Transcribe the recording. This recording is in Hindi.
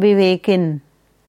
विवेकिन।